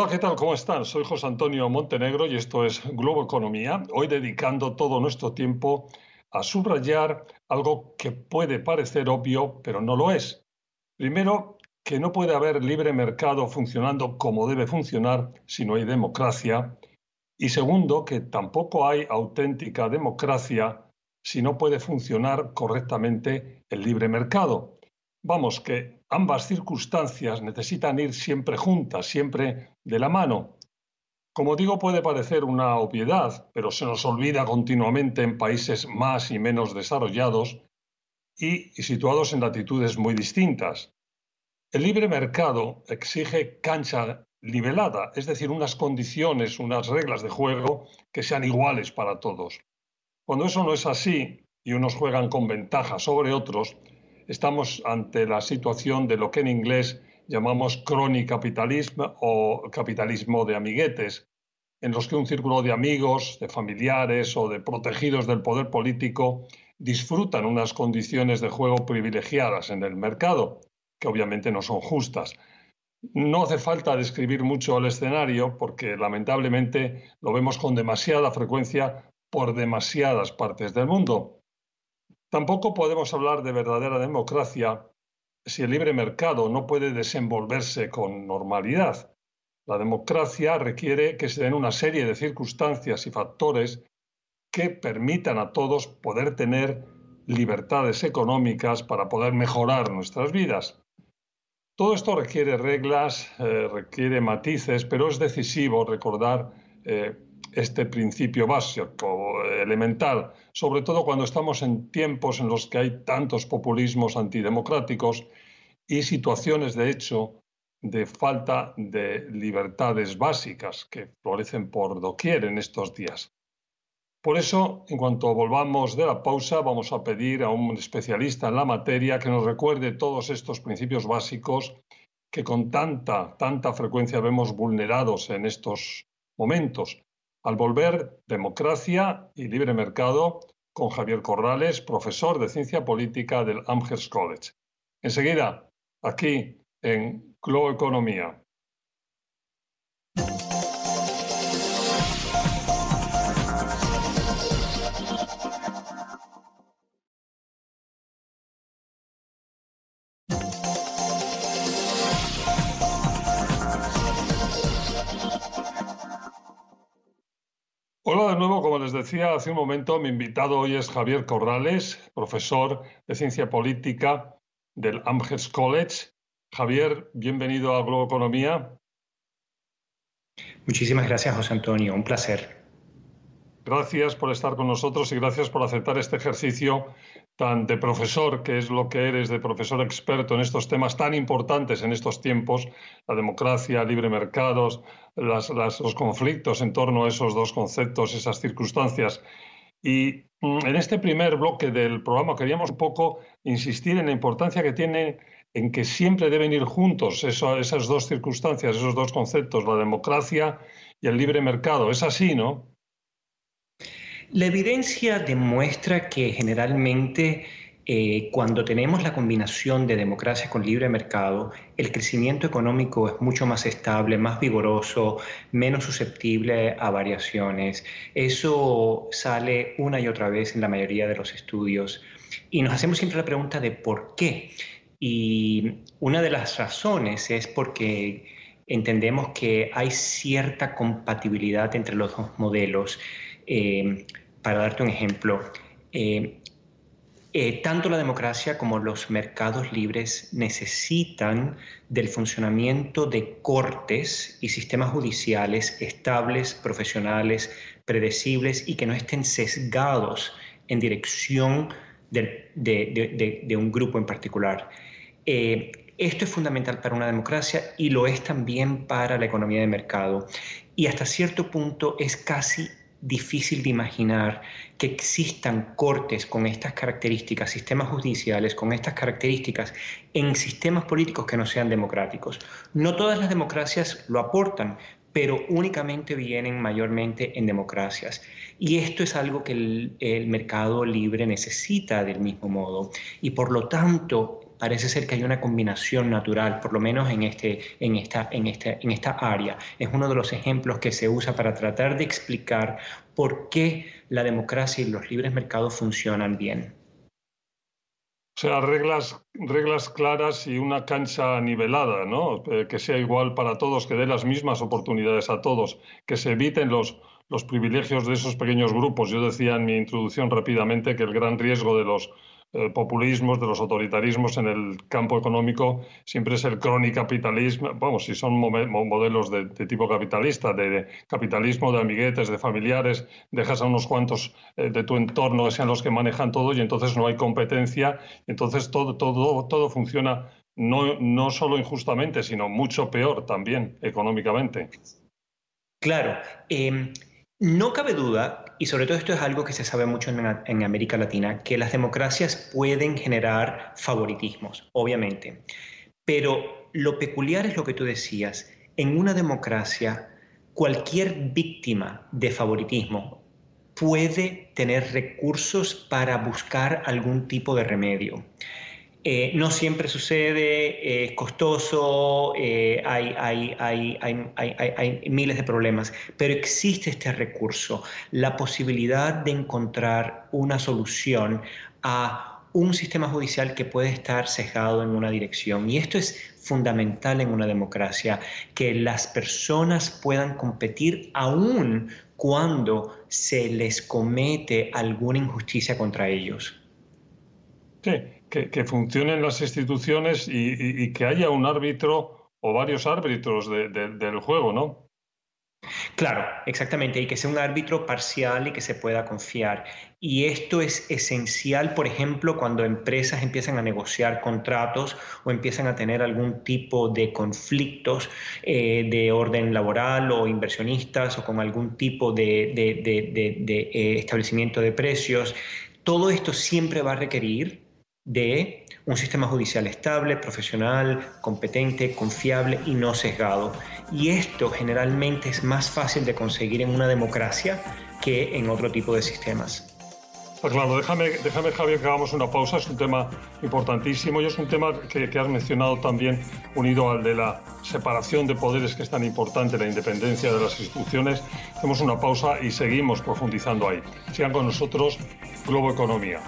Hola, ¿qué tal? ¿Cómo están? Soy José Antonio Montenegro y esto es Globo Economía. Hoy dedicando todo nuestro tiempo a subrayar algo que puede parecer obvio, pero no lo es. Primero, que no puede haber libre mercado funcionando como debe funcionar si no hay democracia. Y segundo, que tampoco hay auténtica democracia si no puede funcionar correctamente el libre mercado. Vamos, que ambas circunstancias necesitan ir siempre juntas, siempre de la mano. Como digo, puede parecer una obviedad, pero se nos olvida continuamente en países más y menos desarrollados y situados en latitudes muy distintas. El libre mercado exige cancha nivelada, es decir, unas condiciones, unas reglas de juego que sean iguales para todos. Cuando eso no es así y unos juegan con ventaja sobre otros, estamos ante la situación de lo que en inglés llamamos crony capitalismo o capitalismo de amiguetes, en los que un círculo de amigos, de familiares o de protegidos del poder político disfrutan unas condiciones de juego privilegiadas en el mercado, que obviamente no son justas. No hace falta describir mucho el escenario porque lamentablemente lo vemos con demasiada frecuencia por demasiadas partes del mundo. Tampoco podemos hablar de verdadera democracia si el libre mercado no puede desenvolverse con normalidad. La democracia requiere que se den una serie de circunstancias y factores que permitan a todos poder tener libertades económicas para poder mejorar nuestras vidas. Todo esto requiere reglas, eh, requiere matices, pero es decisivo recordar eh, este principio básico, elemental, sobre todo cuando estamos en tiempos en los que hay tantos populismos antidemocráticos y situaciones, de hecho, de falta de libertades básicas que florecen por doquier en estos días. Por eso, en cuanto volvamos de la pausa, vamos a pedir a un especialista en la materia que nos recuerde todos estos principios básicos que con tanta, tanta frecuencia vemos vulnerados en estos momentos al volver, Democracia y Libre Mercado con Javier Corrales, profesor de Ciencia Política del Amherst College. Enseguida, aquí en Globo Economía. De nuevo, como les decía hace un momento, mi invitado hoy es Javier Corrales, profesor de Ciencia Política del Amherst College. Javier, bienvenido a Globo Economía. Muchísimas gracias, José Antonio. Un placer. Gracias por estar con nosotros y gracias por aceptar este ejercicio tan de profesor, que es lo que eres, de profesor experto en estos temas tan importantes en estos tiempos, la democracia, libre mercados, los conflictos en torno a esos dos conceptos, esas circunstancias. Y mm, en este primer bloque del programa queríamos un poco insistir en la importancia que tiene en que siempre deben ir juntos esas dos circunstancias, esos dos conceptos, la democracia y el libre mercado. Es así, ¿no? La evidencia demuestra que generalmente eh, cuando tenemos la combinación de democracia con libre mercado, el crecimiento económico es mucho más estable, más vigoroso, menos susceptible a variaciones. Eso sale una y otra vez en la mayoría de los estudios. Y nos hacemos siempre la pregunta de por qué. Y una de las razones es porque entendemos que hay cierta compatibilidad entre los dos modelos. Eh, para darte un ejemplo, eh, eh, tanto la democracia como los mercados libres necesitan del funcionamiento de cortes y sistemas judiciales estables, profesionales, predecibles y que no estén sesgados en dirección de, un grupo en particular. Eh, esto es fundamental para una democracia y lo es también para la economía de mercado. Y hasta cierto punto es casi difícil de imaginar que existan cortes con estas características, sistemas judiciales con estas características en sistemas políticos que no sean democráticos. No todas las democracias lo aportan, pero únicamente vienen mayormente en democracias. Y esto es algo que el, mercado libre necesita del mismo modo. Y por lo tanto, parece ser que hay una combinación natural, por lo menos en, este, en, esta, en, este, en esta área. Es uno de los ejemplos que se usa para tratar de explicar por qué la democracia y los libres mercados funcionan bien. O sea, reglas, reglas claras y una cancha nivelada, ¿no? Eh, que sea igual para todos, que dé las mismas oportunidades a todos, que se eviten los, los privilegios de esos pequeños grupos. Yo decía en mi introducción rápidamente que el gran riesgo de los populismos, de los autoritarismos en el campo económico siempre es el cronicapitalismo, vamos, si son modelos de, tipo capitalista, de, capitalismo de amiguetes, de familiares, dejas a unos cuantos eh, de tu entorno que sean los que manejan todo y entonces no hay competencia, entonces todo, todo, todo funciona no, no solo injustamente, sino mucho peor también económicamente. Claro. Em, no cabe duda, y sobre todo esto es algo que se sabe mucho en, América Latina, que las democracias pueden generar favoritismos, obviamente. Pero lo peculiar es lo que tú decías. En una democracia, cualquier víctima de favoritismo puede tener recursos para buscar algún tipo de remedio. Eh, no siempre sucede, es costoso, eh, hay, hay, miles de problemas, pero existe este recurso, la posibilidad de encontrar una solución a un sistema judicial que puede estar sesgado en una dirección. Y esto es fundamental en una democracia, que las personas puedan competir aún cuando se les comete alguna injusticia contra ellos. Sí, que, funcionen las instituciones y, que haya un árbitro o varios árbitros del juego, ¿no? Claro, exactamente, y que sea un árbitro parcial y que se pueda confiar. Y esto es esencial, por ejemplo, cuando empresas empiezan a negociar contratos o empiezan a tener algún tipo de conflictos eh, de orden laboral o inversionistas o con algún tipo de, eh, establecimiento de precios. Todo esto siempre va a requerir de un sistema judicial estable, profesional, competente, confiable y no sesgado. Y esto generalmente es más fácil de conseguir en una democracia que en otro tipo de sistemas. Claro, déjame, déjame, Javier, que hagamos una pausa. Es un tema importantísimo y es un tema que, que, has mencionado también unido al de la separación de poderes, que es tan importante, la independencia de las instituciones. Hacemos una pausa y seguimos profundizando ahí. Sigan con nosotros Globo Economía.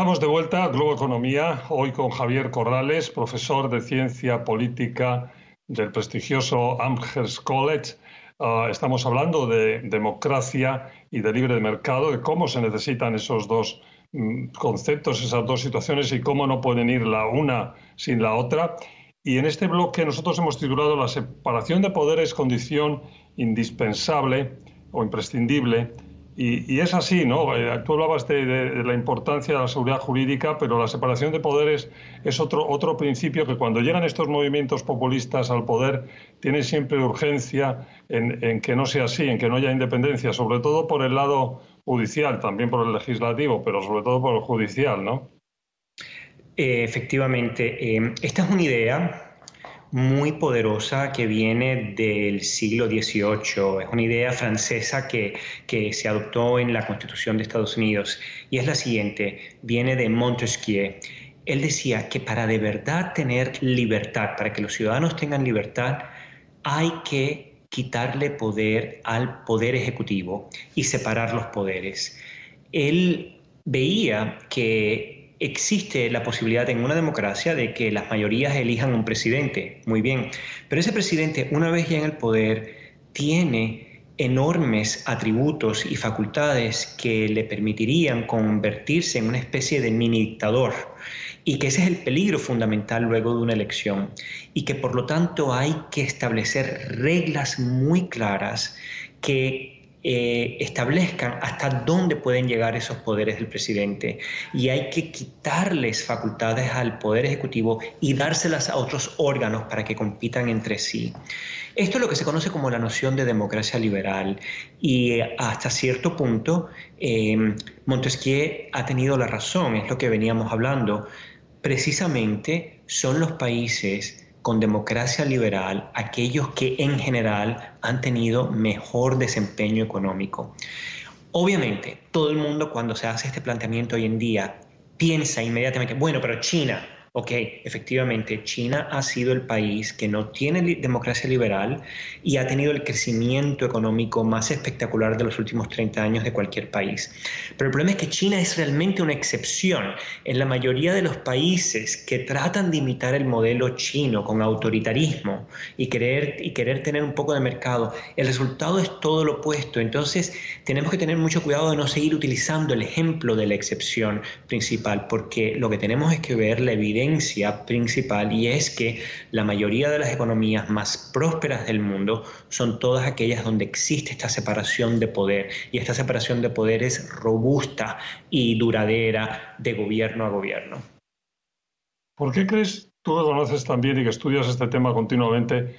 Estamos de vuelta a Globo Economía, hoy con Javier Corrales, profesor de Ciencia Política del prestigioso Amherst College. Ah, estamos hablando de democracia y de libre mercado, de cómo se necesitan esos dos mm, conceptos, esas dos situaciones y cómo no pueden ir la una sin la otra. Y en este bloque nosotros hemos titulado La separación de poderes condición indispensable o imprescindible y, es así, ¿no? Eh, tú hablabas de, la importancia de la seguridad jurídica, pero la separación de poderes es otro, otro principio que cuando llegan estos movimientos populistas al poder tiene siempre urgencia en, que no sea así, en que no haya independencia, sobre todo por el lado judicial, también por el legislativo, pero sobre todo por el judicial, ¿no? Eh, efectivamente, eh, esta es una idea muy poderosa que viene del siglo XVIII. Es una idea francesa que, que, se adoptó en la Constitución de Estados Unidos y es la siguiente, viene de Montesquieu. Él decía que para de verdad tener libertad, para que los ciudadanos tengan libertad, hay que quitarle poder al poder ejecutivo y separar los poderes. Él veía que existe la posibilidad en una democracia de que las mayorías elijan un presidente, muy bien, pero ese presidente una vez ya en el poder tiene enormes atributos y facultades que le permitirían convertirse en una especie de mini dictador y que ese es el peligro fundamental luego de una elección y que por lo tanto hay que establecer reglas muy claras que eh, establezcan hasta dónde pueden llegar esos poderes del presidente y hay que quitarles facultades al poder ejecutivo y dárselas a otros órganos para que compitan entre sí. Esto es lo que se conoce como la noción de democracia liberal y hasta cierto punto eh, Montesquieu ha tenido la razón, es lo que veníamos hablando. Precisamente son los países con democracia liberal aquellos que en general han tenido mejor desempeño económico. Obviamente, todo el mundo cuando se hace este planteamiento hoy en día piensa inmediatamente, bueno, pero China, Ok, efectivamente, China ha sido el país que no tiene democracia liberal y ha tenido el crecimiento económico más espectacular de los últimos 30 años de cualquier país. Pero el problema es que China es realmente una excepción. En la mayoría de los países que tratan de imitar el modelo chino con autoritarismo y querer, y querer tener un poco de mercado, el resultado es todo lo opuesto. Entonces, tenemos que tener mucho cuidado de no seguir utilizando el ejemplo de la excepción principal, porque lo que tenemos es que ver la evidencia principal y es que la mayoría de las economías más prósperas del mundo son todas aquellas donde existe esta separación de poder y esta separación de poder es robusta y duradera de gobierno a gobierno. ¿Por qué crees, tú que conoces también y que estudias este tema continuamente,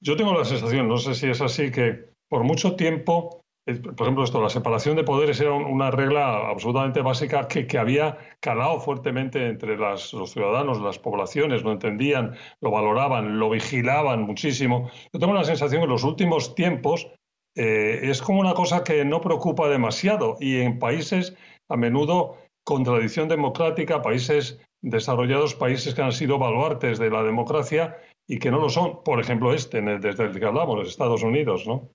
yo tengo la sensación, no sé si es así, que por mucho tiempo por ejemplo, esto, la separación de poderes era una regla absolutamente básica que, había calado fuertemente entre los ciudadanos, las poblaciones, lo entendían, lo valoraban, lo vigilaban muchísimo. Yo tengo la sensación que en los últimos tiempos eh, es como una cosa que no preocupa demasiado y en países a menudo con tradición democrática, países desarrollados, países que han sido baluartes de la democracia y que no lo son, por ejemplo este, desde el que hablamos, los Estados Unidos, ¿no?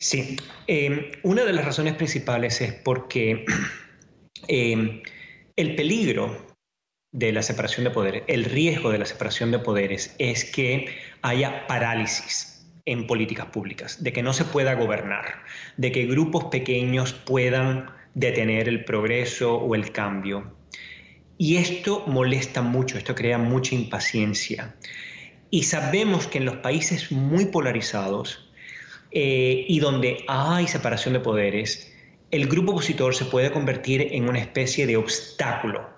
Sí, em, una de las razones principales es porque em, el peligro de la separación de poderes, el riesgo de la separación de poderes es que haya parálisis en políticas públicas, de que no se pueda gobernar, de que grupos pequeños puedan detener el progreso o el cambio. Y esto molesta mucho, esto crea mucha impaciencia. Y sabemos que en los países muy polarizados, eh, y donde hay separación de poderes, el grupo opositor se puede convertir en una especie de obstáculo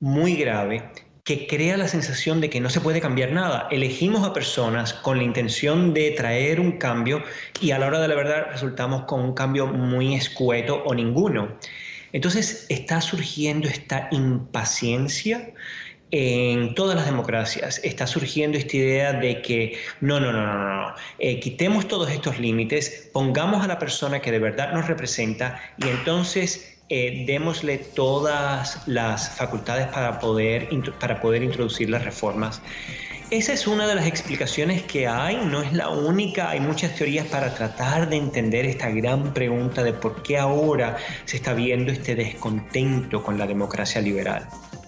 muy grave que crea la sensación de que no se puede cambiar nada. Elegimos a personas con la intención de traer un cambio y a la hora de la verdad resultamos con un cambio muy escueto o ninguno. Entonces está surgiendo esta impaciencia en todas las democracias está surgiendo esta idea de que no, no, no, no, no, eh, quitemos todos estos límites, pongamos a la persona que de verdad nos representa y entonces eh, démosle todas las facultades para poder, para poder introducir las reformas. Esa es una de las explicaciones que hay, no es la única, hay muchas teorías para tratar de entender esta gran pregunta de por qué ahora se está viendo este descontento con la democracia liberal.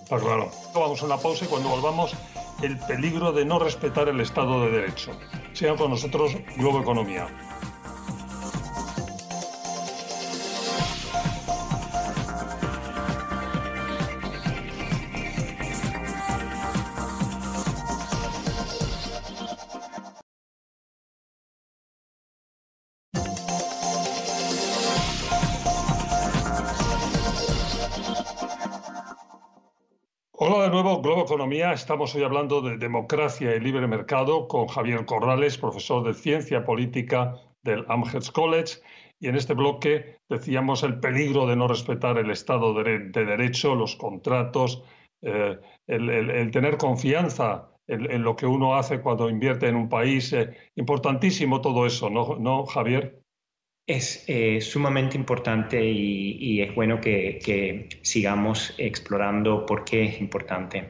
Está claro. Vamos a una pausa y cuando volvamos, el peligro de no respetar el Estado de Derecho. Sigan con nosotros Globo Economía. Hola de nuevo, Globo Economía. Estamos hoy hablando de democracia y libre mercado con Javier Corrales, profesor de Ciencia Política del Amherst College. Y en este bloque decíamos el peligro de no respetar el Estado de, Derecho, los contratos, eh, el, tener confianza en, lo que uno hace cuando invierte en un país. Eh, importantísimo todo eso, ¿no, ¿no Javier? Es eh, sumamente importante y, es bueno que, sigamos explorando por qué es importante.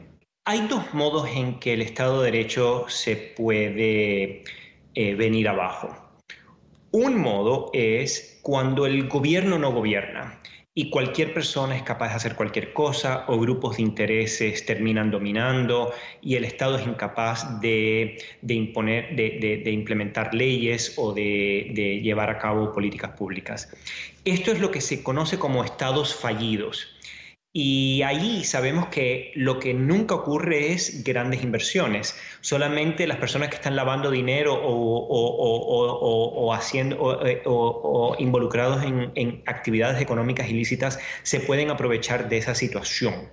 Hay dos modos en que el Estado de Derecho se puede eh, venir abajo. Un modo es cuando el gobierno no gobierna y cualquier persona es capaz de hacer cualquier cosa o grupos de intereses terminan dominando y el Estado es incapaz de, imponer, de, implementar leyes o de, llevar a cabo políticas públicas. Esto es lo que se conoce como estados fallidos. Y ahí sabemos que lo que nunca ocurre es grandes inversiones. Solamente las personas que están lavando dinero o, eh, o, involucrados en, en actividades económicas ilícitas se pueden aprovechar de esa situación.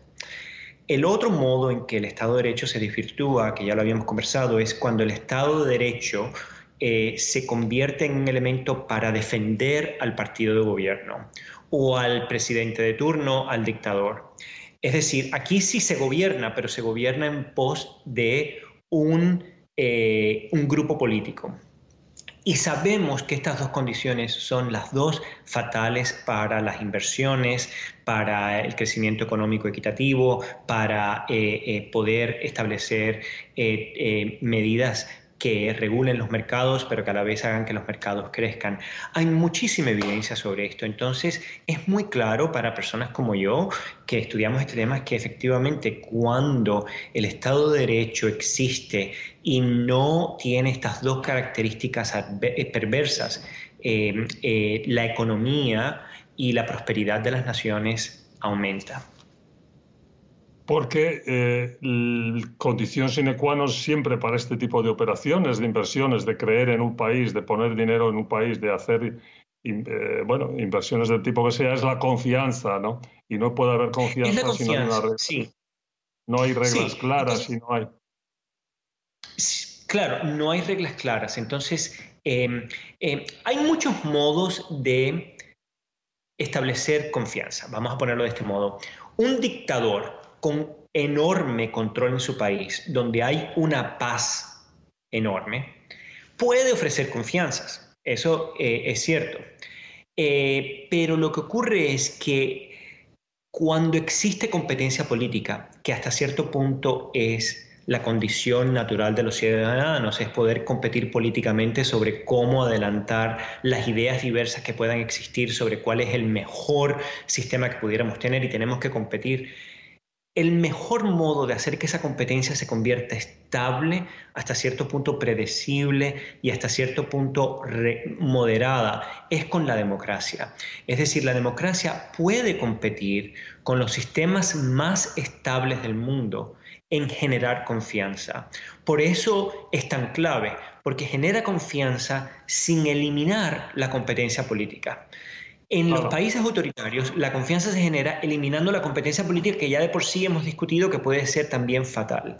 El otro modo en que el Estado de Derecho se desvirtúa, que ya lo habíamos conversado, es cuando el Estado de Derecho eh, se convierte en un elemento para defender al partido de gobierno o al presidente de turno, al dictador. Es decir, aquí sí se gobierna, pero se gobierna en pos de un, eh, un grupo político. Y sabemos que estas dos condiciones son las dos fatales para las inversiones, para el crecimiento económico equitativo, para eh, poder establecer medidas que regulen los mercados, pero que a la vez hagan que los mercados crezcan. Hay muchísima evidencia sobre esto, entonces es muy claro para personas como yo que estudiamos este tema que efectivamente cuando el Estado de Derecho existe y no tiene estas dos características eh, perversas, eh, eh, la economía y la prosperidad de las naciones aumenta porque eh, condición sine qua non siempre para este tipo de operaciones, de inversiones, de creer en un país, de poner dinero en un país, de hacer eh, bueno, inversiones del tipo que sea, es la confianza, ¿no? Y no puede haber confianza, si no hay una regla. Sí. No hay reglas claras y no hay. Claro, no hay reglas claras. Entonces, em, em, hay muchos modos de establecer confianza. Vamos a ponerlo de este modo. Un dictador con enorme control en su país, donde hay una paz enorme, puede ofrecer confianzas. Eso eh, es cierto. Eh, pero lo que ocurre es que cuando existe competencia política, que hasta cierto punto es la condición natural de los ciudadanos, es poder competir políticamente sobre cómo adelantar las ideas diversas que puedan existir, sobre cuál es el mejor sistema que pudiéramos tener y tenemos que competir el mejor modo de hacer que esa competencia se convierta estable, hasta cierto punto predecible y hasta cierto punto moderada, es con la democracia. Es decir, la democracia puede competir con los sistemas más estables del mundo en generar confianza. Por eso es tan clave, porque genera confianza sin eliminar la competencia política. En los países autoritarios, la confianza se genera eliminando la competencia política que ya de por sí hemos discutido que puede ser también fatal.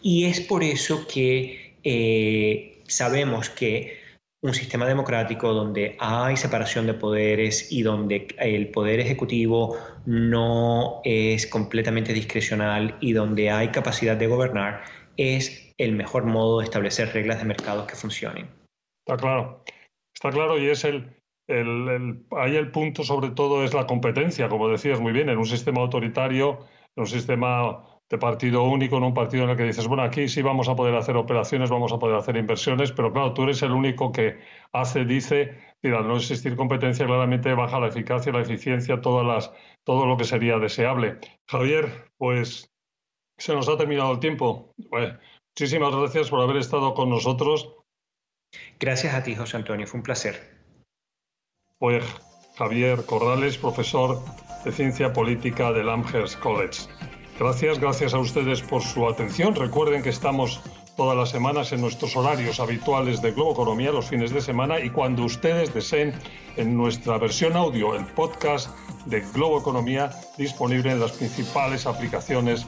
Y es por eso que eh, sabemos que un sistema democrático donde hay separación de poderes y donde el poder ejecutivo no es completamente discrecional y donde hay capacidad de gobernar es el mejor modo de establecer reglas de mercado que funcionen. Está claro, está claro y es el, el, ahí el punto sobre todo es la competencia, como decías muy bien, en un sistema autoritario, en un sistema de partido único, en un partido en el que dices, bueno, aquí sí vamos a poder hacer operaciones, vamos a poder hacer inversiones, pero claro, tú eres el único que hace, dice, mira, al no existir competencia, claramente baja la eficacia, la eficiencia, todas las, todo lo que sería deseable. Javier, pues se nos ha terminado el tiempo. muchísimas gracias por haber estado con nosotros. Gracias a ti, José Antonio, fue un placer fue Javier Corrales, profesor de Ciencia Política del Amherst College. Gracias, gracias a ustedes por su atención. Recuerden que estamos todas las semanas en nuestros horarios habituales de Globo Economía los fines de semana y cuando ustedes deseen en nuestra versión audio el podcast de Globo Economía disponible en las principales aplicaciones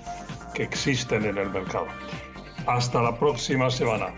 que existen en el mercado. Hasta la próxima semana.